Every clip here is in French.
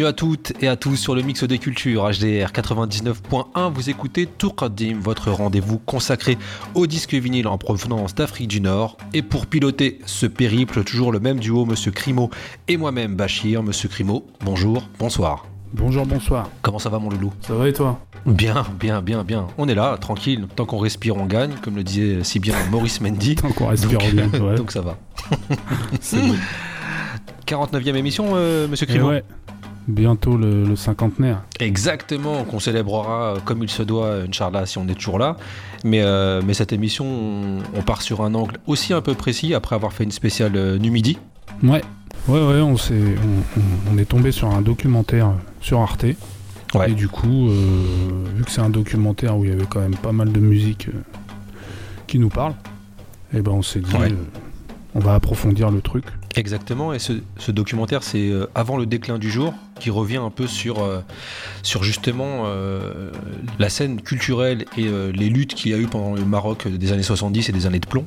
Bienvenue à toutes et à tous sur le mix des cultures HDR 99.1. Vous écoutez Tourkadim, votre rendez-vous consacré au disque vinyle en provenance d'Afrique du Nord. Et pour piloter ce périple, toujours le même duo, Monsieur Crimo et moi-même Bachir. Monsieur Crimo, bonjour, bonsoir. Bonjour, bonsoir. Comment ça va mon loulou? Ça va et toi? Bien, bien, bien, bien. On est là, tranquille. Tant qu'on respire, on gagne, comme le disait si bien Maurice Mendy. Tant qu'on respire, on gagne. Ouais. Donc ça va. C'est bon. 49e émission, euh, Monsieur Crimo? Ouais, bientôt le, le cinquantenaire. Exactement, qu'on célébrera euh, comme il se doit, Inch'Allah, si on est toujours là. Mais, euh, mais cette émission, on, on part sur un angle aussi un peu précis après avoir fait une spéciale euh, Numidi. Ouais, ouais, ouais, on, s'est- on, est tombé sur un documentaire euh, sur Arte. Ouais. Et du coup, euh, vu que c'est un documentaire où il y avait quand même pas mal de musique euh, qui nous parle, et ben on s'est dit, Ouais. euh, on va approfondir le truc. Exactement, et ce, documentaire, c'est euh, avant le déclin du jour, qui revient un peu sur, euh, justement euh, la scène culturelle et les luttes qu'il y a eu pendant le Maroc des années 70 et des années de plomb.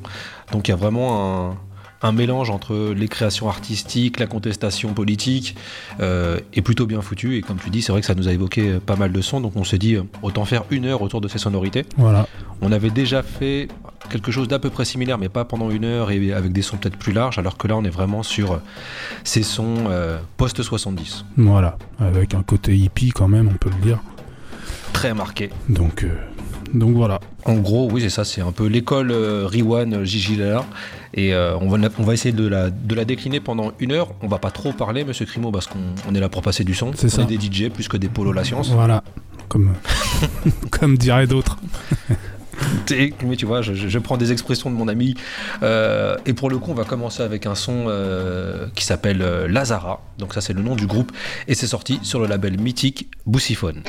Donc il y a vraiment un, un mélange entre les créations artistiques, la contestation politique, euh, est plutôt bien foutu. Et comme tu dis, c'est vrai que ça nous a évoqué euh, pas mal de sons, donc on s'est dit, euh, autant faire une heure autour de ces sonorités. Voilà. On avait déjà fait quelque chose d'à peu près similaire, mais pas pendant une heure et avec des sons peut-être plus larges, alors que là on est vraiment sur ces sons euh, post-70. Voilà, avec un côté hippie quand même, on peut le dire. Très marqué. Donc, euh, donc voilà. En gros, oui, c'est ça, c'est un peu l'école euh, Riwan euh, Gigi. Et euh, on, va, on va essayer de la, de la décliner pendant une heure. On va pas trop parler, monsieur Crimo, parce qu'on on est là pour passer du son. C'est ça. est des DJ plus que des polos la science. Voilà, comme, comme diraient d'autres. Mais tu vois, je, prends des expressions de mon ami. Euh, et pour le coup, on va commencer avec un son euh, qui s'appelle Lazara. Donc ça, c'est le nom du groupe. Et c'est sorti sur le label mythique Boussiphone.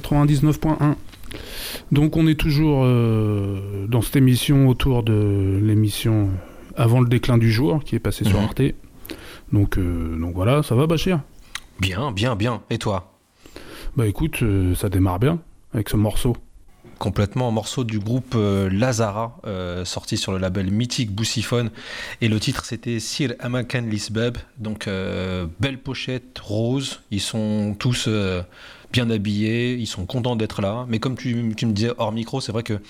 99.1. Donc on est toujours euh, dans cette émission autour de l'émission Avant le déclin du jour qui est passée sur Mhm. Arte. Donc, euh, donc voilà, ça va Bachir? Bien, bien, bien. Et toi? Bah écoute, euh, ça démarre bien avec ce morceau. Complètement un morceau du groupe Lazara, sorti sur le label mythique Boussiphone. Et le titre c'était Sir Amakan Lisbeb. Donc belle pochette rose. Ils sont tous bien habillés, ils sont contents d'être là. Mais comme tu, tu me disais hors micro, c'est vrai que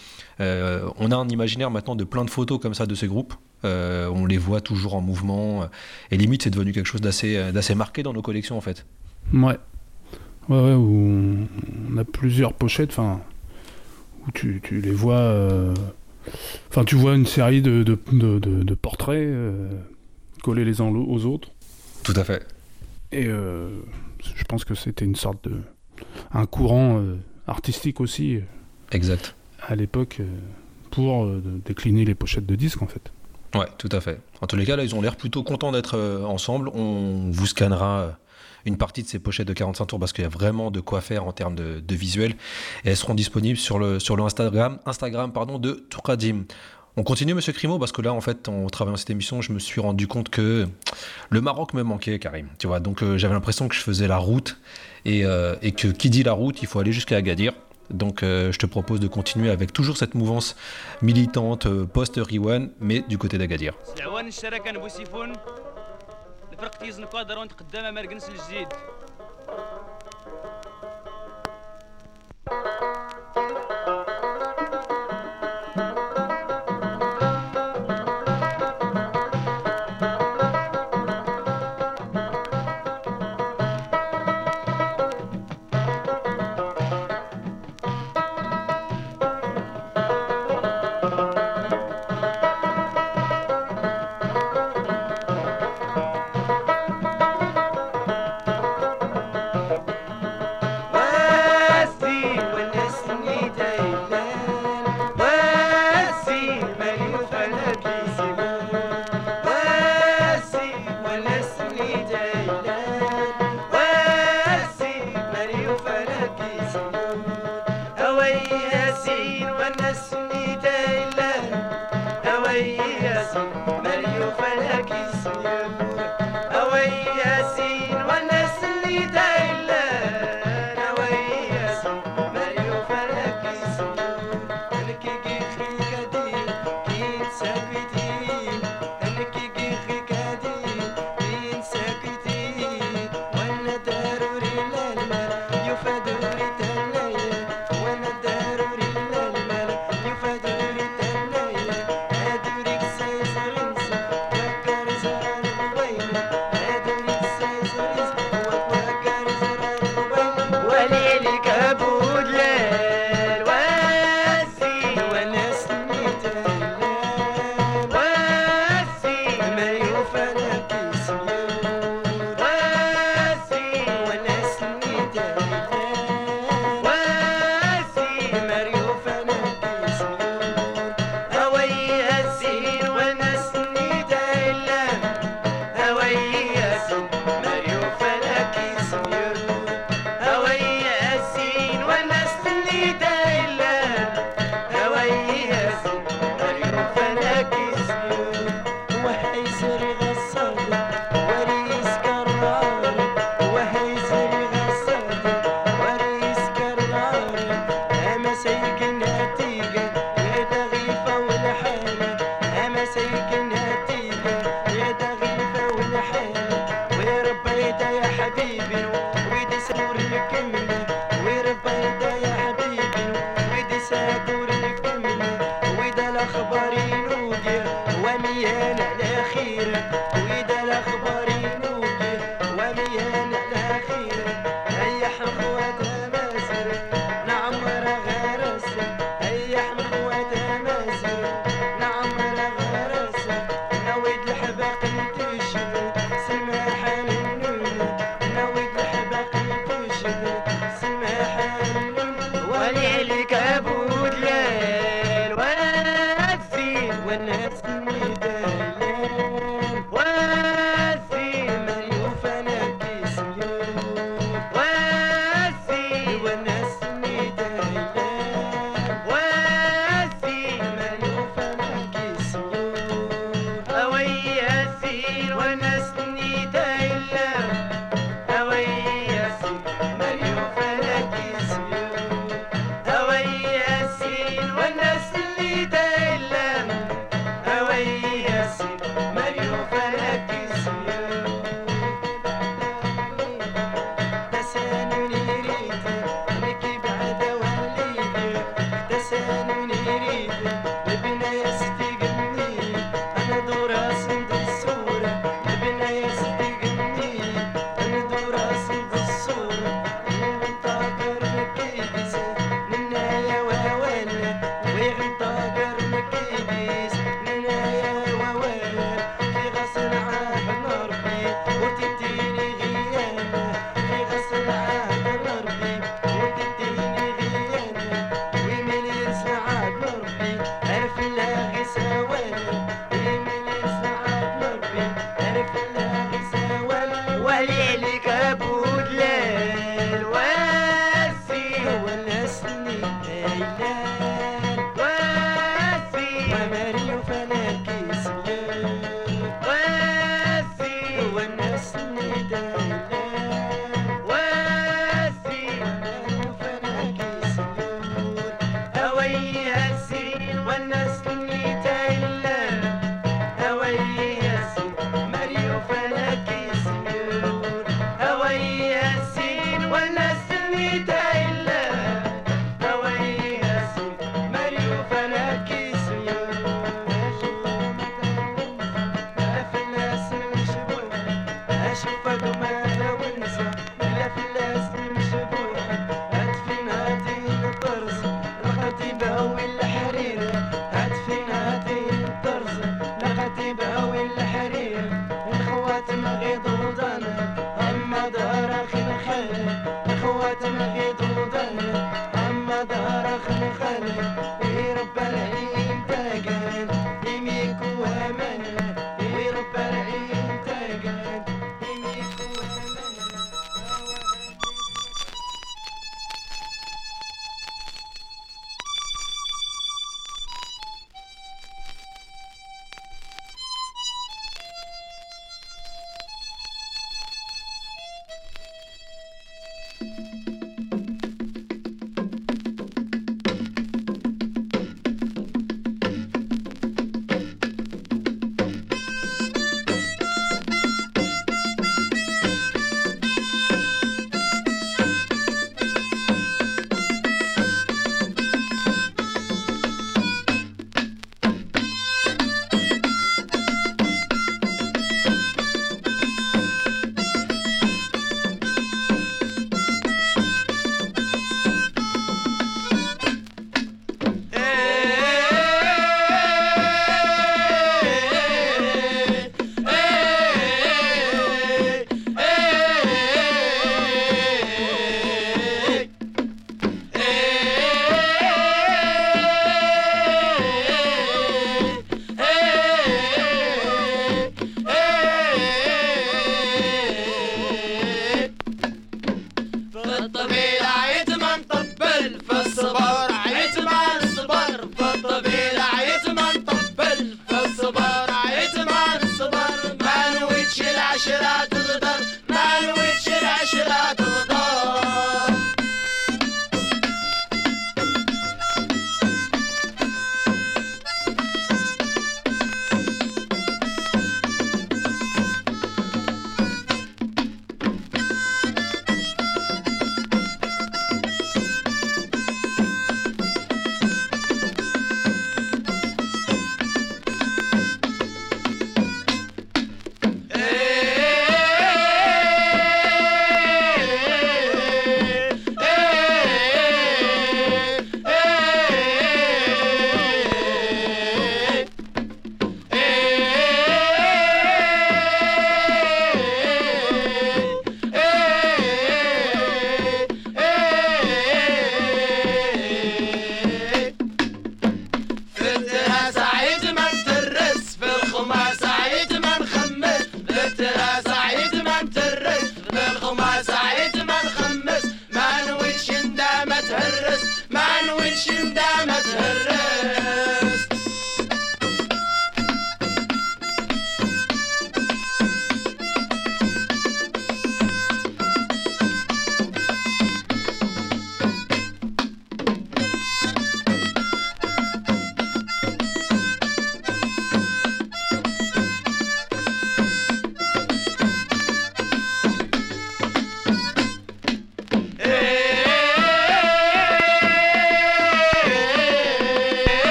euh, on a un imaginaire maintenant de plein de photos comme ça de ces groupes. Euh, on les voit toujours en mouvement. Et limite, c'est devenu quelque chose d'assez euh, d'assez marqué dans nos collections en fait. Ouais. Ouais, ouais, où on, a plusieurs pochettes, enfin, où tu, tu les vois. euh, Enfin, tu vois une série de, de, de- de- de portraits collés les uns aux autres. Tout à fait. Et je pense que c'était une sorte de. Un courant euh, artistique aussi euh, Exact. à l'époque euh, pour décliner les pochettes de disques en fait. Ouais, tout à fait. En tous les cas, là, ils ont l'air plutôt contents d'être ensemble. On vous scannera une partie de ces pochettes de 45 tours parce qu'il y a vraiment de quoi faire en termes de, de visuel. Et elles seront disponibles sur le, sur le Instagram, Instagram pardon, de Touradim. On continue, monsieur Crimo, parce que là, en fait, en travaillant cette émission, je me suis rendu compte que le Maroc me manquait, Karim. Tu vois, donc euh, j'avais l'impression que je faisais la route et, euh, et que qui dit la route, il faut aller jusqu'à Agadir. Donc, euh, je te propose de continuer avec toujours cette mouvance militante euh, post-Riwan, mais du côté d'Agadir.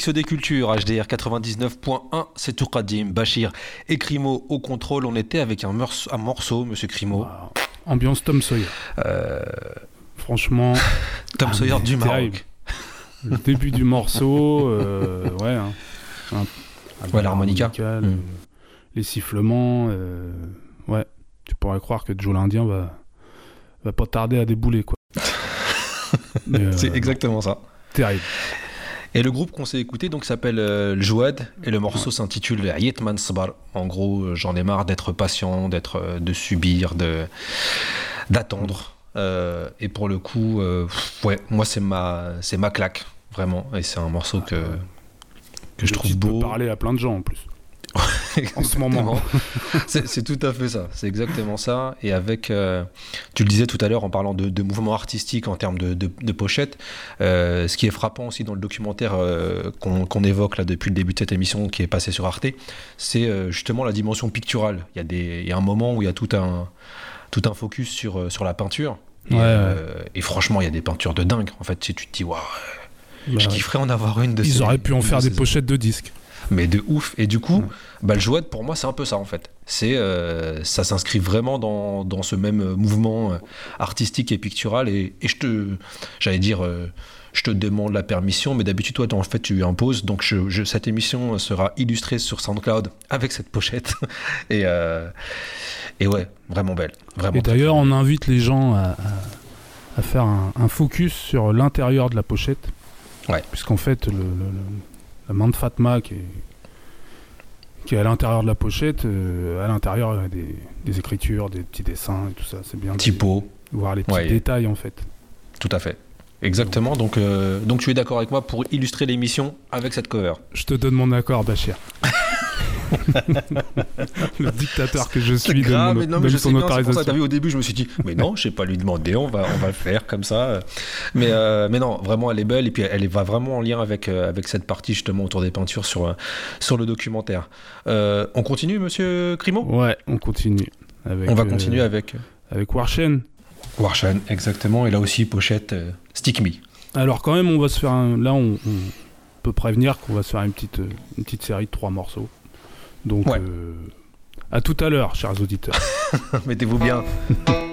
Mix des cultures, HDR 99.1, c'est Tourkadim, Bachir et Crimo au contrôle. On était avec un, morceau, un morceau monsieur Crimo. Ambiance Tom Sawyer. Euh, Franchement, Tom Ah, Sawyer mais du terrible. Maroc. le début du morceau, euh, ouais. hein. Un- Ouais, l'harmonica. le- Mm. Les sifflements, euh, ouais. Tu pourrais croire que Joe l'Indien va, va pas tarder à débouler, quoi. Euh, C'est exactement ça. terrible. Et le groupe qu'on s'est écouté donc s'appelle euh, le Jouad et le morceau s'intitule Yetman Sbar. En gros, euh, j'en ai marre d'être patient, d'être, euh, de subir, de d'attendre. Et pour le coup, ouais, moi c'est ma c'est ma claque vraiment. Et c'est un morceau que que je trouve peut beau. parler à plein de gens en plus. en ce moment. C'est tout à fait ça, c'est exactement ça. Et avec, euh, tu le disais tout à l'heure en parlant de, de mouvement artistique en termes de, de, de pochette, euh, ce qui est frappant aussi dans le documentaire euh, qu'on évoque là depuis le début de cette émission qui est passé sur Arte, c'est justement la dimension picturale. Il y, a des, il y a un moment où il y a tout un, tout un focus sur, sur la peinture. Et, Ouais, et franchement, il y a des peintures de dingue. En fait, si tu te dis, waouh, Bah, je kifferais en avoir une de ces- Ils auraient pu en faire des pochettes de disques. Mais de ouf. Et du coup, bah, le Jouad, pour moi, c'est un peu ça en fait. C'est, euh, ça s'inscrit vraiment dans, dans ce même euh, mouvement euh, artistique et pictural. Et, et je te, j'allais dire, euh, je te demande la permission, mais d'habitude, toi, en fait, tu imposes. Donc, je, je- cette émission sera illustrée sur SoundCloud avec cette pochette. et, euh, et ouais, vraiment belle. Vraiment Et d'ailleurs, on invite les gens à, à- à faire un, un focus sur l'intérieur de la pochette. Ouais. Puisqu'en fait, le, le- le- la main de Fatma qui est, qui est à l'intérieur de la pochette, euh, à l'intérieur, il y a des, des écritures, des petits dessins et tout ça. C'est bien de typo. voir les petits Ouais. détails en fait. Tout à fait. Exactement. Donc, euh, donc tu es d'accord avec moi pour illustrer l'émission avec cette cover. Je te donne mon accord, Bachir. le dictateur que je suis grave, mon- mais non, mais je son bien, c'est pour ça. autorisation. Vu au début, je me suis dit, mais non, je sais pas lui demander, on va, on va le faire comme ça. Mais, euh, mais non, vraiment, elle est belle et puis elle va vraiment en lien avec, euh, avec cette partie justement autour des peintures sur, euh, sur le documentaire. Euh, on continue, monsieur Crimo Ouais, on continue. Avec, On va euh, continuer avec avec Warshen. Warshan, exactement, et là aussi, pochette euh, Stick Me. Alors quand même, on va se faire un... là, on, on peut prévenir qu'on va se faire une petite, euh, une petite série de trois morceaux. Donc, Ouais. euh, à tout à l'heure, chers auditeurs. Mettez-vous bien.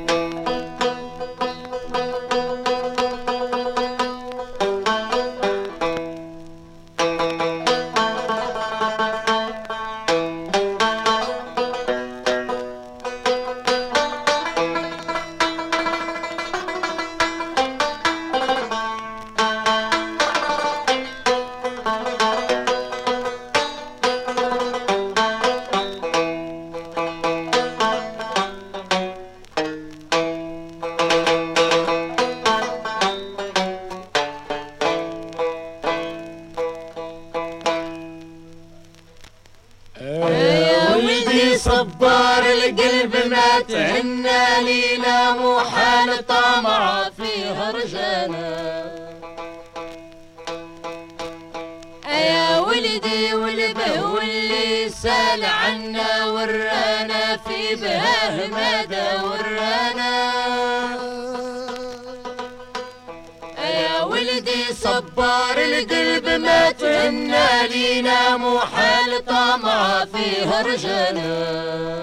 تتمنى لينا محال طمع فيها رجلنا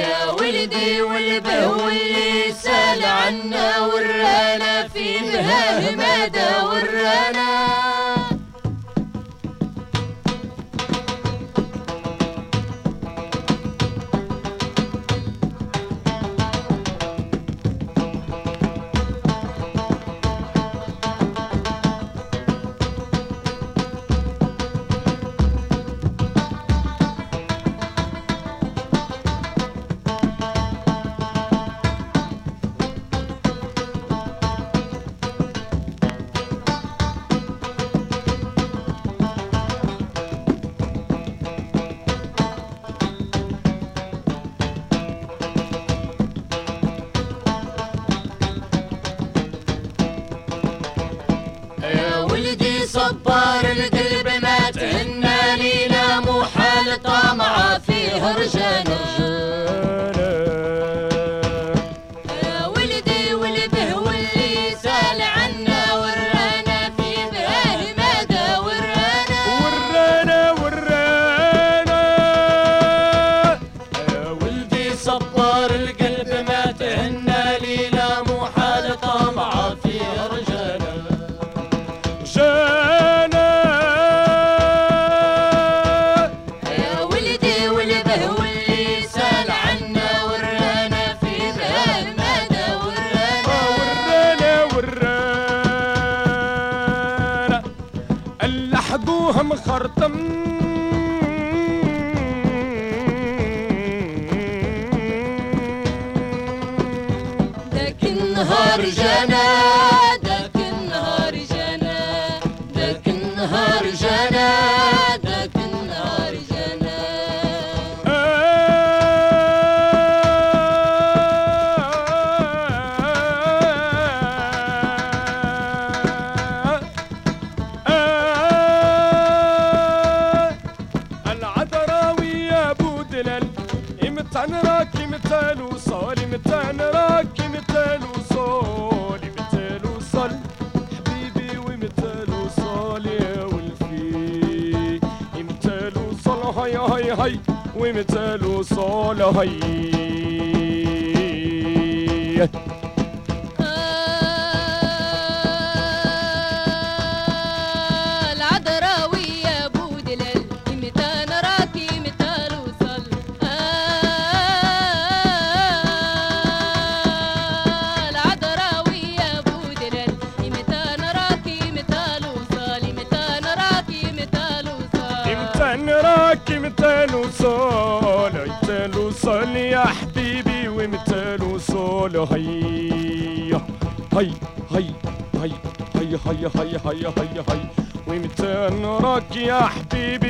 يا ولدي والبهو اللي سأل عنا ورأنا في بهاه مدى ورأنا ਖਰਤਮ لكن نهار جنان ومثاله صالحين يا حبيبي.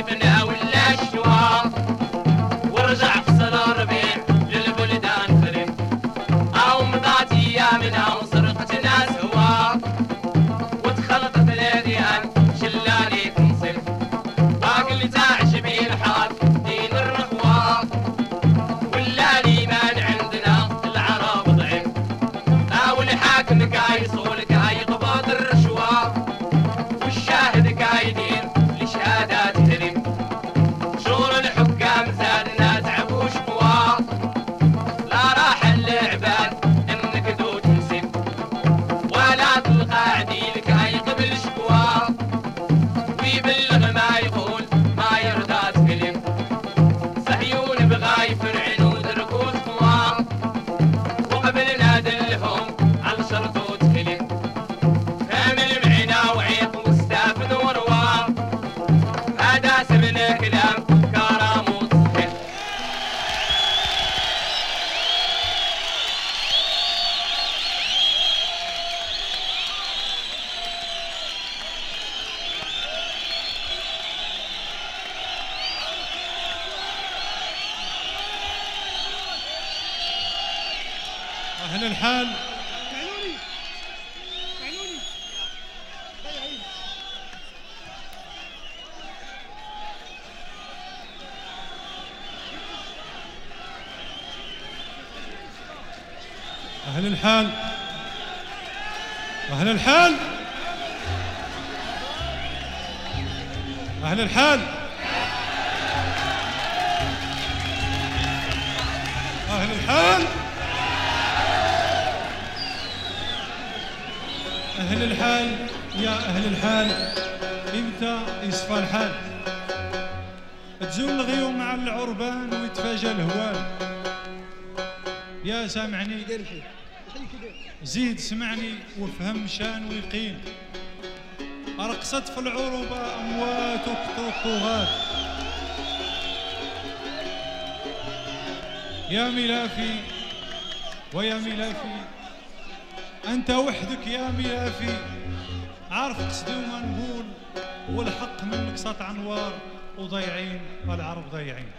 even if زيد سمعني وفهم شان ويقين. رقصت في العروبة أموات وكثر يا ملافي ويا ملافي أنت وحدك يا ملافي عارف قصدي وما نقول والحق منك سطع أنوار وضيعين والعرب ضيعين.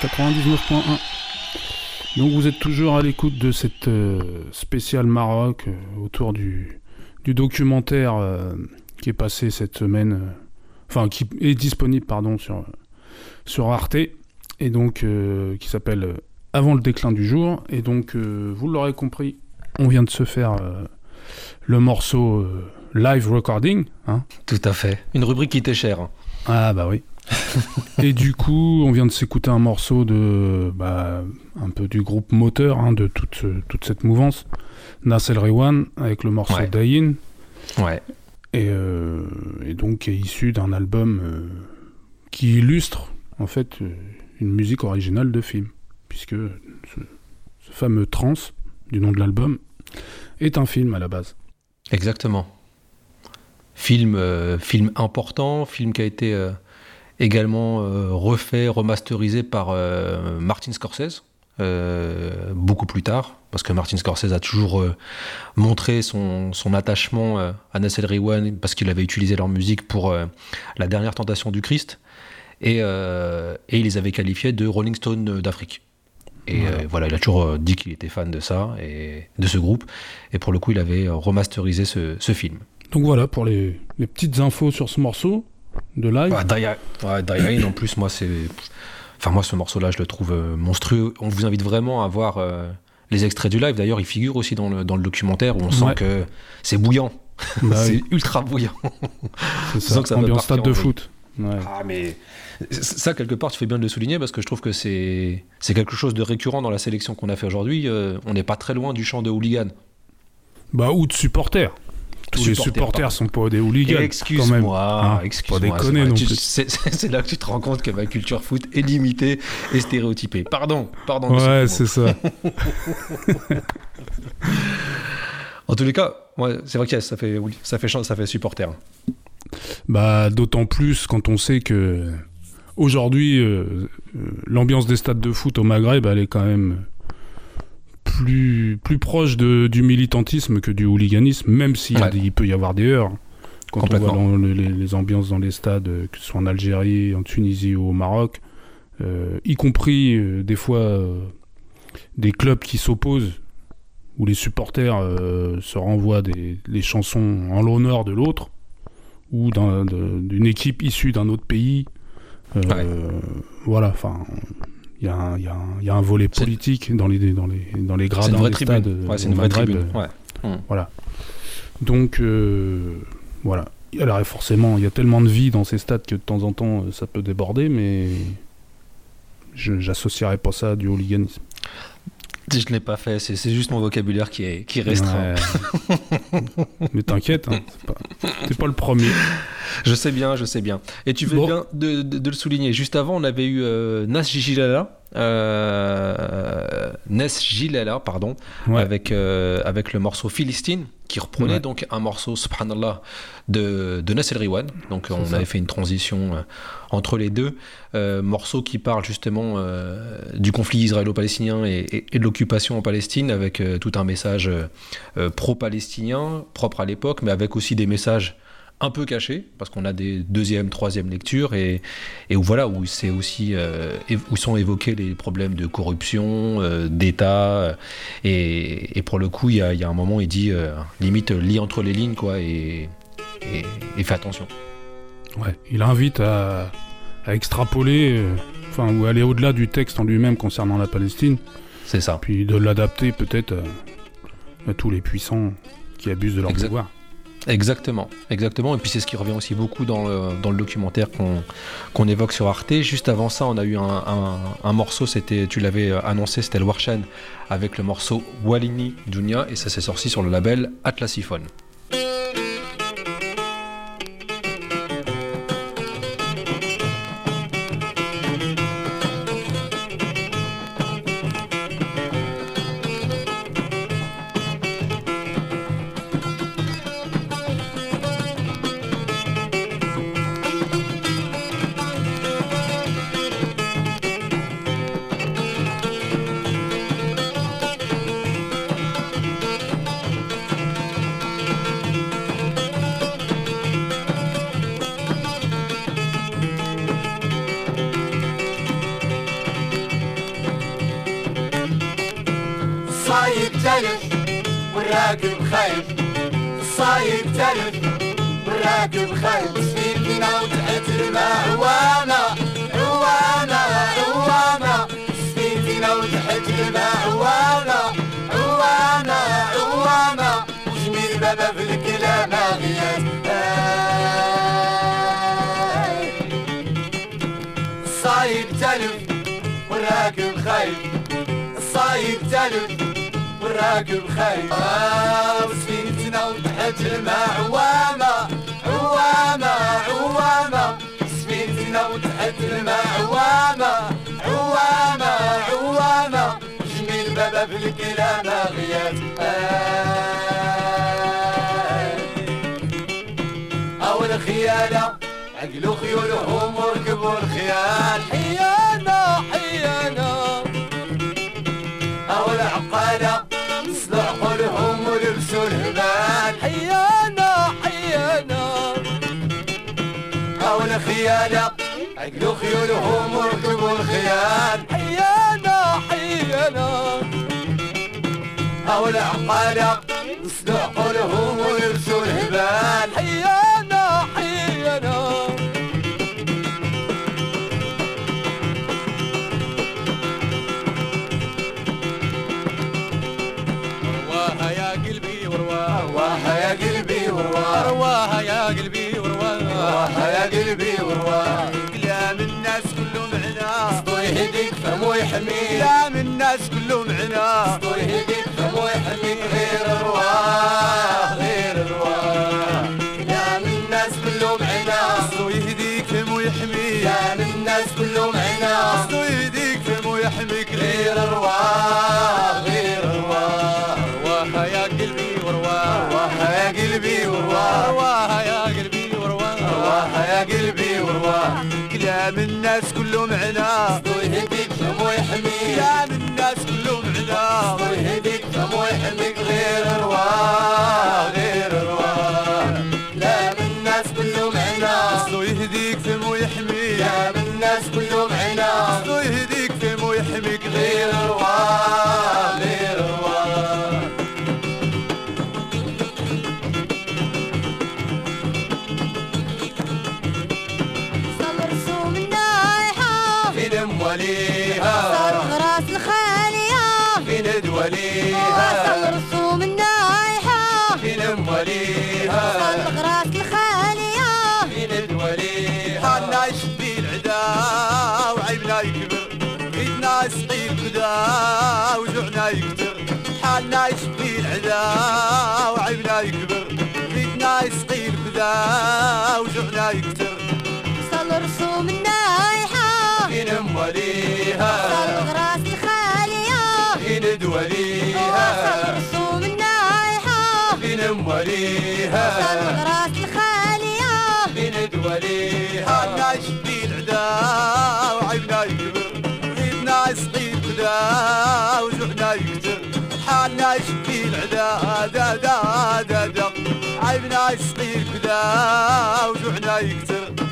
99.1. Donc vous êtes toujours à l'écoute de cette euh, spéciale Maroc euh, autour du, du documentaire euh, qui est passé cette semaine, enfin qui est disponible pardon sur sur Arte et donc qui s'appelle Avant le déclin du jour et donc vous l'aurez compris, on vient de se faire le morceau live recording, hein, Tout à fait. Une rubrique qui était chère. ah bah oui. et du coup, on vient de s'écouter un morceau de bah, un peu du groupe moteur hein, de toute, euh, toute cette mouvance, Nas El Rewan avec le morceau Ouais. Dayin Ouais. et, euh, et donc est issu d'un album euh, qui illustre en fait euh, une musique originale de film puisque ce, ce fameux trans du nom de l'album est un film à la base. Exactement. Film, euh, film important, film qui a été également euh, refait, remasterisé par euh, Martin Scorsese, euh, beaucoup plus tard, parce que Martin Scorsese a toujours euh, montré son, son attachement euh, à Nassel Rewan, parce qu'il avait utilisé leur musique pour La dernière tentation du Christ, et, et il les avait qualifiés de Rolling Stone d'Afrique. Et Voilà. voilà, il a toujours dit qu'il était fan de ça, et de ce groupe, et pour le coup, il avait remasterisé ce, ce film. Donc voilà pour les, les petites infos sur ce morceau de live. Ouais, Die, ouais, Die en plus, moi, c'est. Enfin, moi, ce morceau-là, je le trouve euh, monstrueux. On vous invite vraiment à voir euh, les extraits du live. D'ailleurs, il figure aussi dans le, dans le documentaire où on sent Ouais. que c'est bouillant. Bah c'est oui, ultra bouillant. c'est ça, ça ambiance stade de foot. Ouais. Ah, mais ça, quelque part, tu fais bien de le souligner parce que je trouve que c'est c'est quelque chose de récurrent dans la sélection qu'on a fait aujourd'hui. Euh, on n'est pas très loin du champ de hooligan. Bah ou de supporters. Tous les Supporters, sont pas des hooligans. Excuse-moi, Hein, excuse-moi. pas c'est là que tu te rends compte que ma culture foot est limitée et stéréotypée. Pardon, pardon. Ouais, c'est ça. En tous les cas, ouais, c'est vrai que ça fait, ça fait chance, ça fait supporter. Bah d'autant plus quand on sait que aujourd'hui euh, euh, l'ambiance des stades de foot au Maghreb elle est quand même plus plus proche de, du militantisme que du hooliganisme, même s'il Ouais. il peut y avoir des heures. Quand on voit dans les, les ambiances dans les stades, euh, que ce soit en Algérie, en Tunisie ou au Maroc, euh, y compris euh, des fois euh, des clubs qui s'opposent, où les supporters se renvoient des, les chansons en l'honneur de l'autre, ou d'une équipe issue d'un autre pays. Ouais. Voilà, enfin, il y, a un- il y y a un volet C'est- politique dans les, dans les, dans les C'est gradins une vraie tribune. stades. Ouais, c'est une vraie tribune. euh, Ouais. donc, euh, voilà. Alors, forcément, il y a tellement de vie dans ces stades que de temps en temps, euh, ça peut déborder, mais je pas ça à du hooliganisme. Je ne l'ai pas fait, c'est c'est juste mon vocabulaire qui est, qui est restreint. Ouais. mais t'inquiète, hein, c'est pas, t'es pas le premier. Je sais bien, je sais bien. Et tu Bon. bien de, de- de le souligner. Juste avant, on avait eu euh, Nas Gilala. Euh, Nes Gilala, pardon, Ouais. avec, euh, avec le morceau Philistine, qui reprenait Ouais. donc un morceau, subhanallah, de, de Nasser Riwan. Donc on ça. avait fait une transition euh, entre les deux. Euh, morceau qui parle justement du conflit israélo-palestinien et, et- et de l'occupation en Palestine, avec tout un message pro-palestinien, propre à l'époque, mais avec aussi des messages un peu cachés, parce qu'on a des deuxième, troisième lectures, et, et où voilà, où c'est aussi euh, où sont évoqués les problèmes de corruption, euh, d'État, euh, et, et pour le coup, il y a, il y a un moment, il dit euh, limite lis entre les lignes, quoi, et, et, et fais attention. Ouais, il invite à, à extrapoler, enfin, ou aller au-delà du texte en lui-même concernant la Palestine, C'est ça. puis de l'adapter peut-être à, à tous les puissants qui abusent de leur Exact. pouvoir. Exactement, exactement. Et puis c'est ce qui revient aussi beaucoup dans le, documentaire qu'on évoque sur Arte. Juste avant ça, on a eu un, morceau, c'était, tu l'avais euh, annoncé, c'était le Warshan avec le morceau Walini Dunia et ça s'est sorti sur le label Atlasiphone. يهديك فمو يحميك. من الناس كلهم عنا. الله يهديك فمو يحميك. غير الواه غير الواه لا من الناس كلهم عنا. الله يهديك فمو يحميك. من الناس كلهم عنا. الله يهديك فمو يحميك. غير الواه غير ارواح يا قلبي ورواه يا قلبي ورواه يا قلبي ورواه يا قلبي كلام الناس كان الناس كلهم عذاب الله يهديك فمو يحمق غير رواه غير رواه لا من الناس كلهم عنا الله يهديك فمو يحمي لا من الناس كلهم عنا الله يهديك فمو يحمق غير رواه يكبر حالنا يشقي العدا وعيبنا يكبر. بيتنا يسقي الفدا وجوعنا يكتر. صل رسوم النايحة. فين موليها صل غراس الخالية. فين دوليها صل رسوم النايحة. فين موليها صل غراس الخالية. فين دوليها حالنا يشقي العدا وعيبنا يكبر. بيتنا يسقي الكدا وجوعنا يكتر. حالنا يشبي العدا دا دا دا دا. عيبنا يسقي الكدا وجوعنا يكتر.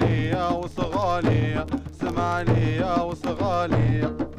لي يا وصغالي لي يا وصغالي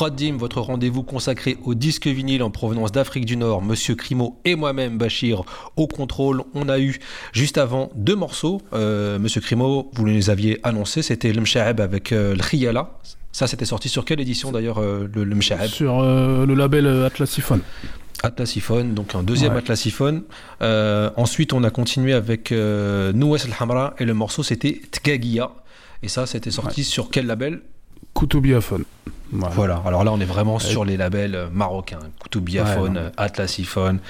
Votre rendez-vous consacré au disque vinyle en provenance d'Afrique du Nord. Monsieur Crimo et moi-même, Bachir, au contrôle. On a eu juste avant deux morceaux. Euh, Monsieur Crimo, vous les aviez annoncés, c'était L'Mshaeb avec euh, Ça, c'était sorti sur quelle édition d'ailleurs, euh, le Sur euh, le label euh, Atlassiphone. Atlassiphone, donc un deuxième ouais. Euh, ensuite, on a continué avec Noues El Hamra et le morceau c'était Tgagia. Et ça, c'était sorti sur quel label? Couteau Biaphone. Voilà. Voilà, alors là on est vraiment sur les labels euh, marocains, Koutoubia-phone, Ouais, Atlas-iPhone.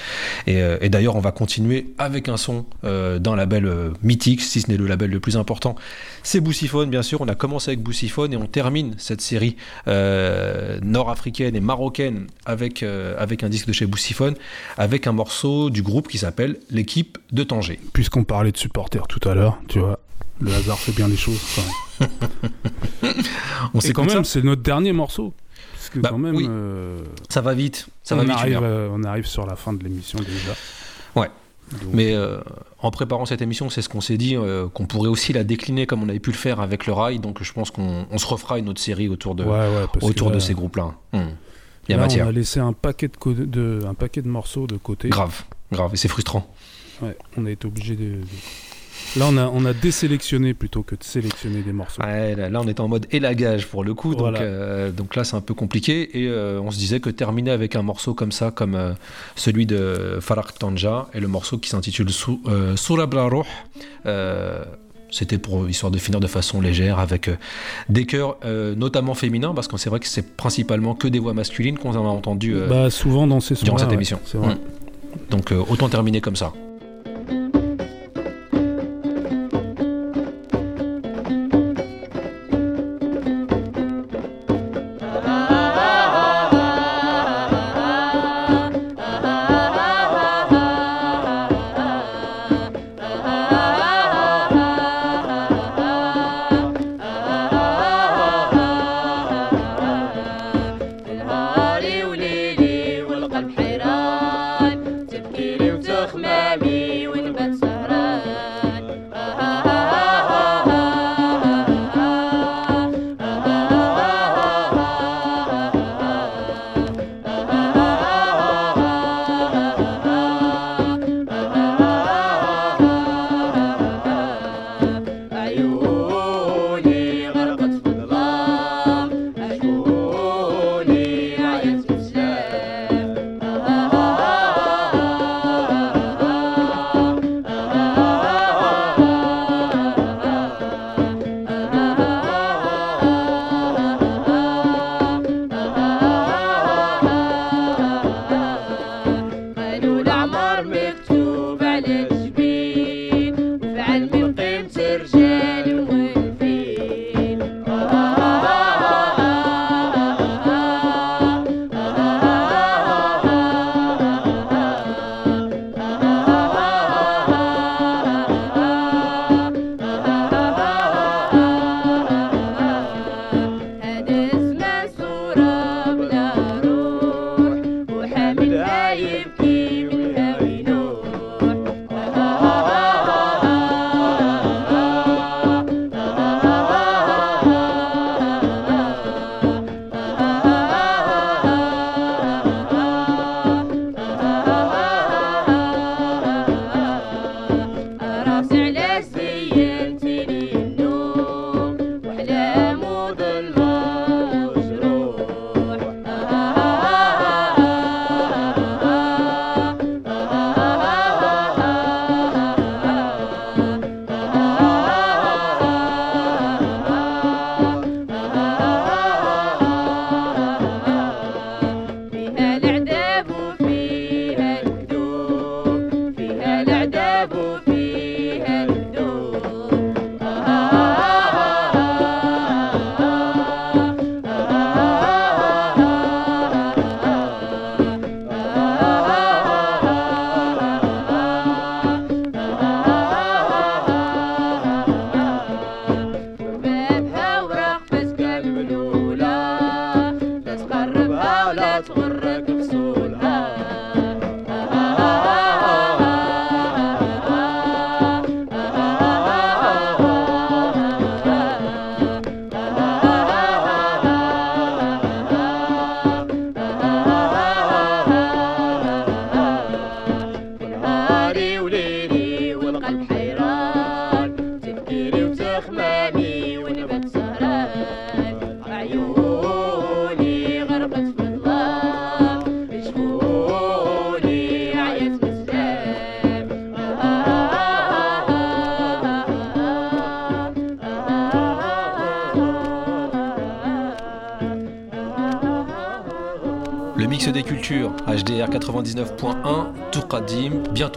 Et, euh, et d'ailleurs on va continuer avec un son euh, d'un label euh, mythique, si ce n'est le label le plus important. C'est Boussiphone bien sûr, on a commencé avec Boussiphone et on termine cette série euh, nord-africaine et marocaine avec, avec un disque de chez Boussiphone, avec un morceau du groupe qui s'appelle L'équipe de Tanger. Puisqu'on parlait de supporters tout à l'heure, tu vois, le hasard fait bien les choses. enfin. On s'écoute quand même, c'est notre dernier morceau. Parce que Bah, quand même, oui. euh, Ça va vite, ça on, va vite. arrive, euh, on arrive sur la fin de l'émission déjà. Ouais. Donc, Mais euh, en préparant cette émission, c'est ce qu'on s'est dit, euh, qu'on pourrait aussi la décliner comme on avait pu le faire avec le rail. Donc je pense qu'on on se refera une autre série autour de, ouais, ouais, autour que de là- ces groupes-là. Hmm. Il y a là, matière. On a laissé un paquet de, de- un paquet de morceaux de côté. Grave, grave. Et c'est frustrant. Ouais, on a été obligé de, de- Là, on a, on a désélectionné plutôt que de sélectionner des morceaux. Ouais, là, là, on est en mode élagage pour le coup. Donc, Voilà. euh, donc là, c'est un peu compliqué. Et euh, on se disait que terminer avec un morceau comme ça, comme euh, celui de Farah Tanja, et le morceau qui s'intitule Sou- Surab la Ruh, euh, c'était pour histoire de finir de façon légère avec des chœurs euh, notamment féminins parce que c'est vrai que c'est principalement que des voix masculines qu'on a entendu euh, Bah, souvent dans ces durant cette émission. Mm. donc euh, autant terminer comme ça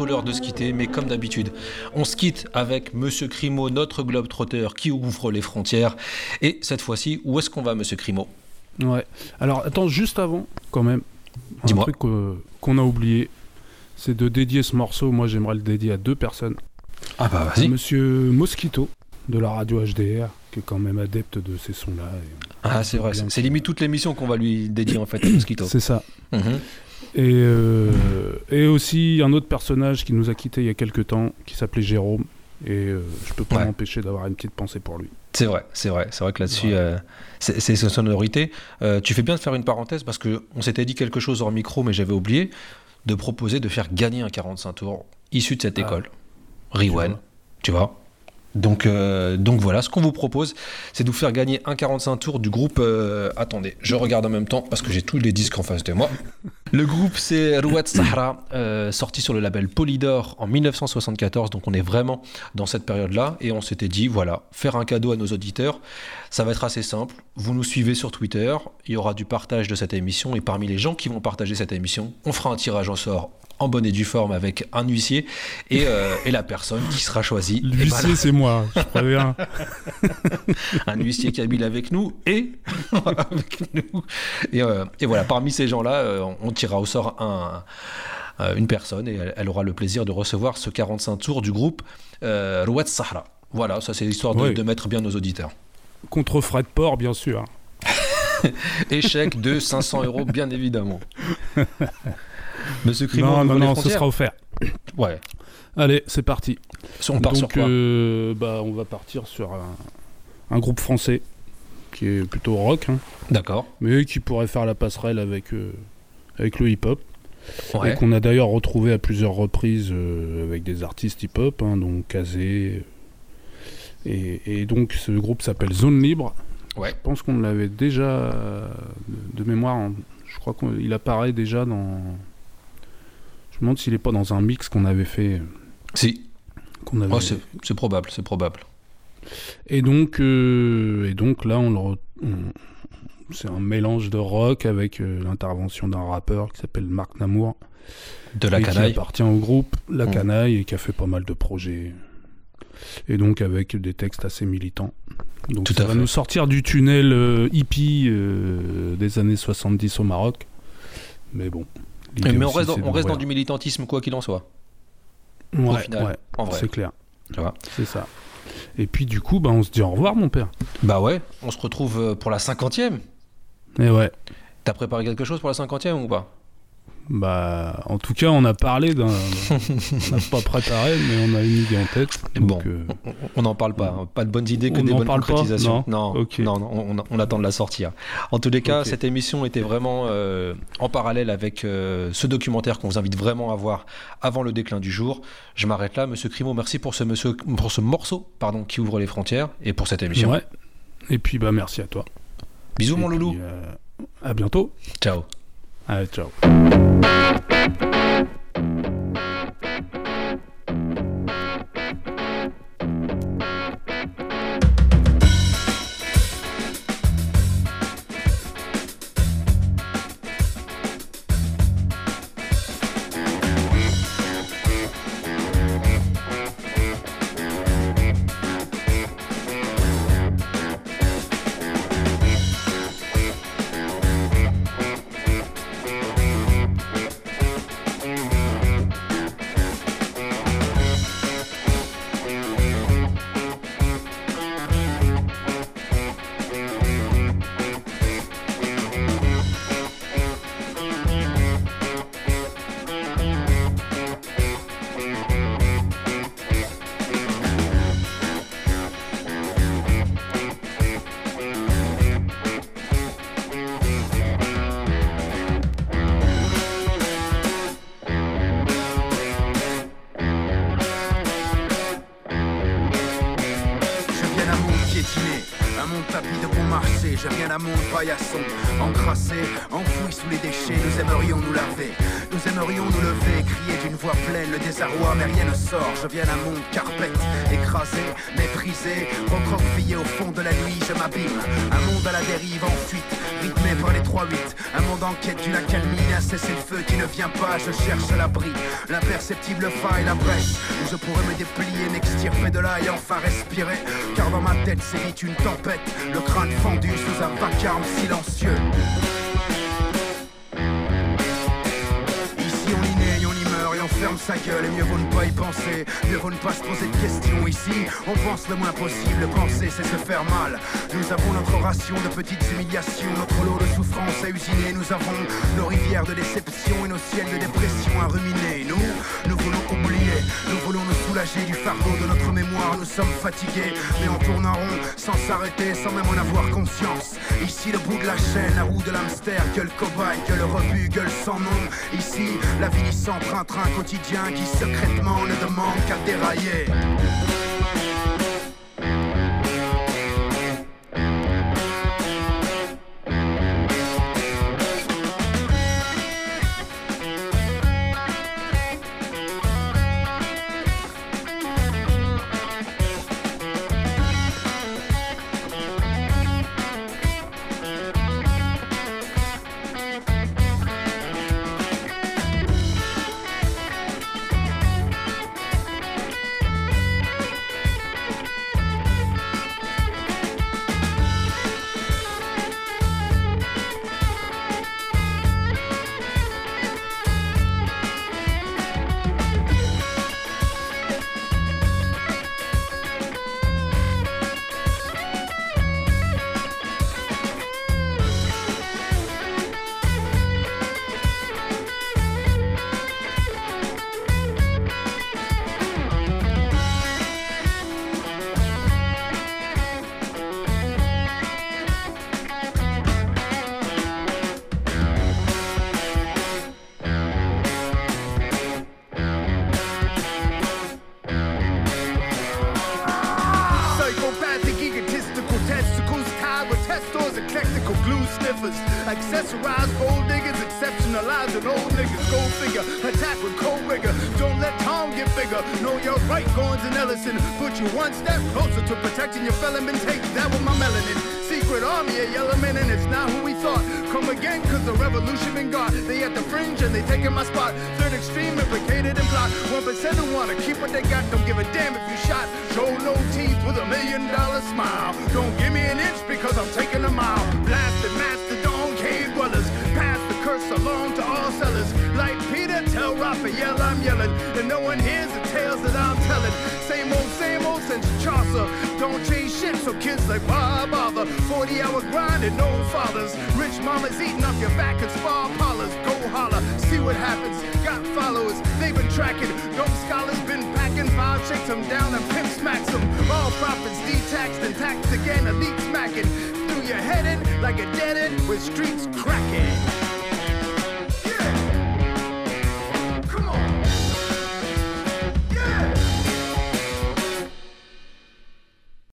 bientôt l'heure de se quitter, mais comme d'habitude, on se quitte avec Monsieur Crimo, notre globe-trotteur qui ouvre les frontières. Et cette fois-ci, où est-ce qu'on va, Monsieur Crimo? Ouais. Alors, attends, juste avant, quand même, un Dis-moi. truc euh, qu'on a oublié, c'est de dédier ce morceau. Moi, j'aimerais le dédier à deux personnes. Ah bah À Monsieur Mosquito, de la radio HDR, qui est quand même adepte de ces sons-là. et- Ah c'est vrai, c'est limite toute l'émission qu'on va lui dédier en fait à Mosquito. C'est ça. Mhm. Et, euh, et aussi un autre personnage qui nous a quitté il y a quelques temps, qui s'appelait Jérôme. Et euh, je peux pas Ouais. m'empêcher d'avoir une petite pensée pour lui. C'est vrai, c'est vrai, c'est vrai que là-dessus, Ouais. euh, c'est sa sonorité. Euh, tu fais bien de faire une parenthèse parce que on s'était dit quelque chose hors micro, mais j'avais oublié de proposer de faire gagner un 45 tours issu de cette Ah. école, Riwen, tu vois? Donc, euh, donc voilà, ce qu'on vous propose, c'est de vous faire gagner un 45 tours du groupe. euh, attendez, je regarde en même temps parce que j'ai tous les disques en face de moi. Le groupe, c'est Rouat Sahara, euh, sorti sur le label Polydor en 1974. Donc on est vraiment dans cette période-là. Et on s'était dit, voilà, faire un cadeau à nos auditeurs, ça va être assez simple. Vous nous suivez sur Twitter, il y aura du partage de cette émission. Et parmi les gens qui vont partager cette émission, on fera un tirage au sort en bonne et due forme avec un huissier et, euh, et la personne qui sera choisie. L'huissier, voilà, c'est moi, je préviens. un huissier kabyle avec nous et avec nous. Et, euh, et voilà, parmi ces gens-là, euh, on tirera au sort un, une personne et elle, elle aura le plaisir de recevoir ce 45 tours du groupe euh, Rouat Sahara. Voilà, ça c'est l'histoire de, Oui. de mettre bien nos auditeurs. Contre frais de port, bien sûr. Échec de 500 euros, bien évidemment. Monsieur Crimo, non, on non, non, ce sera offert. Ouais. Allez, c'est parti. On part Donc, sur quoi euh, bah, on va partir sur un, un groupe français qui est plutôt rock, hein, D'accord. mais qui pourrait faire la passerelle avec, euh, avec le hip-hop. Ouais. Et qu'on a d'ailleurs retrouvé à plusieurs reprises euh, avec des artistes hip-hop, hein, donc Kazé. Et, et donc ce groupe s'appelle Zone Libre. Ouais. Je pense qu'on l'avait déjà de, de mémoire. hein. Je crois qu'il apparaît déjà dans. Je me demande s'il est pas dans un mix qu'on avait fait. Si. Qu'on avait... Oh, c'est probable, c'est probable. Et donc, euh, et donc là, on c'est un mélange de rock avec euh, l'intervention d'un rappeur qui s'appelle Marc Namour. De la et canaille. Qui appartient au groupe La Mm. Canaille et qui a fait pas mal de projets. Et donc avec des textes assez militants. Donc Tout ça à va fait. nous sortir du tunnel euh, hippie des années 70 au Maroc. Mais bon. Mais on reste, dans, on reste dans du militantisme, quoi qu'il en soit. Ouais, final, ouais, En vrai. c'est clair. C'est ça. Et puis du coup, bah, on se dit au revoir, mon père. Bah ouais, on se retrouve euh, pour la cinquantième. Et ouais. T'as préparé quelque chose pour la cinquantième ou pas? Bah, en tout cas, on a parlé d'un. on n'a pas préparé, mais on a une idée en tête. Donc, Bon, euh, on- n'en parle pas. hein. Pas de bonnes idées que des bonnes pas concrétisations. Non non, non, on, on attend de la sortir. En tous les cas, cette émission était vraiment euh, en parallèle avec euh, ce documentaire qu'on vous invite vraiment à voir avant le déclin du jour. Je m'arrête là, Monsieur Crimo. Merci pour ce, monsieur, pour ce morceau pardon, qui ouvre les frontières et pour cette émission. ouais. Et puis, bah, merci à toi. Bisous, mon Et loulou. puis, euh, à bientôt. Ciao. Allez, ciao. L'imperceptible faille, la brèche, où je pourrais me déplier, m'extirper de là et enfin respirer, car dans ma tête vite une tempête, le crâne fendu sous un vacarme silencieux. ferme sa gueule et mieux vaut ne pas y penser. Pas se poser de questions ici. On pense le moins possible. Penser, c'est se faire mal. Nous avons notre ration de petites humiliations, notre lot de souffrances à usiner. Nous avons nos rivières de déception et nos ciels de dépression à ruminer. Nous, nous voulons oublier. Nous voulons nous soulager du fardeau de notre mémoire. Nous sommes fatigués, mais on tourne en rond sans s'arrêter, sans même en avoir conscience. Ici, le bout de la chaîne, la roue de l'hamster, que le cobaye, que le rebut, gueule sans nom. Ici, la vie s'emprunte train quotidien qui secrètement ne demande qu'à dérailler. yeah.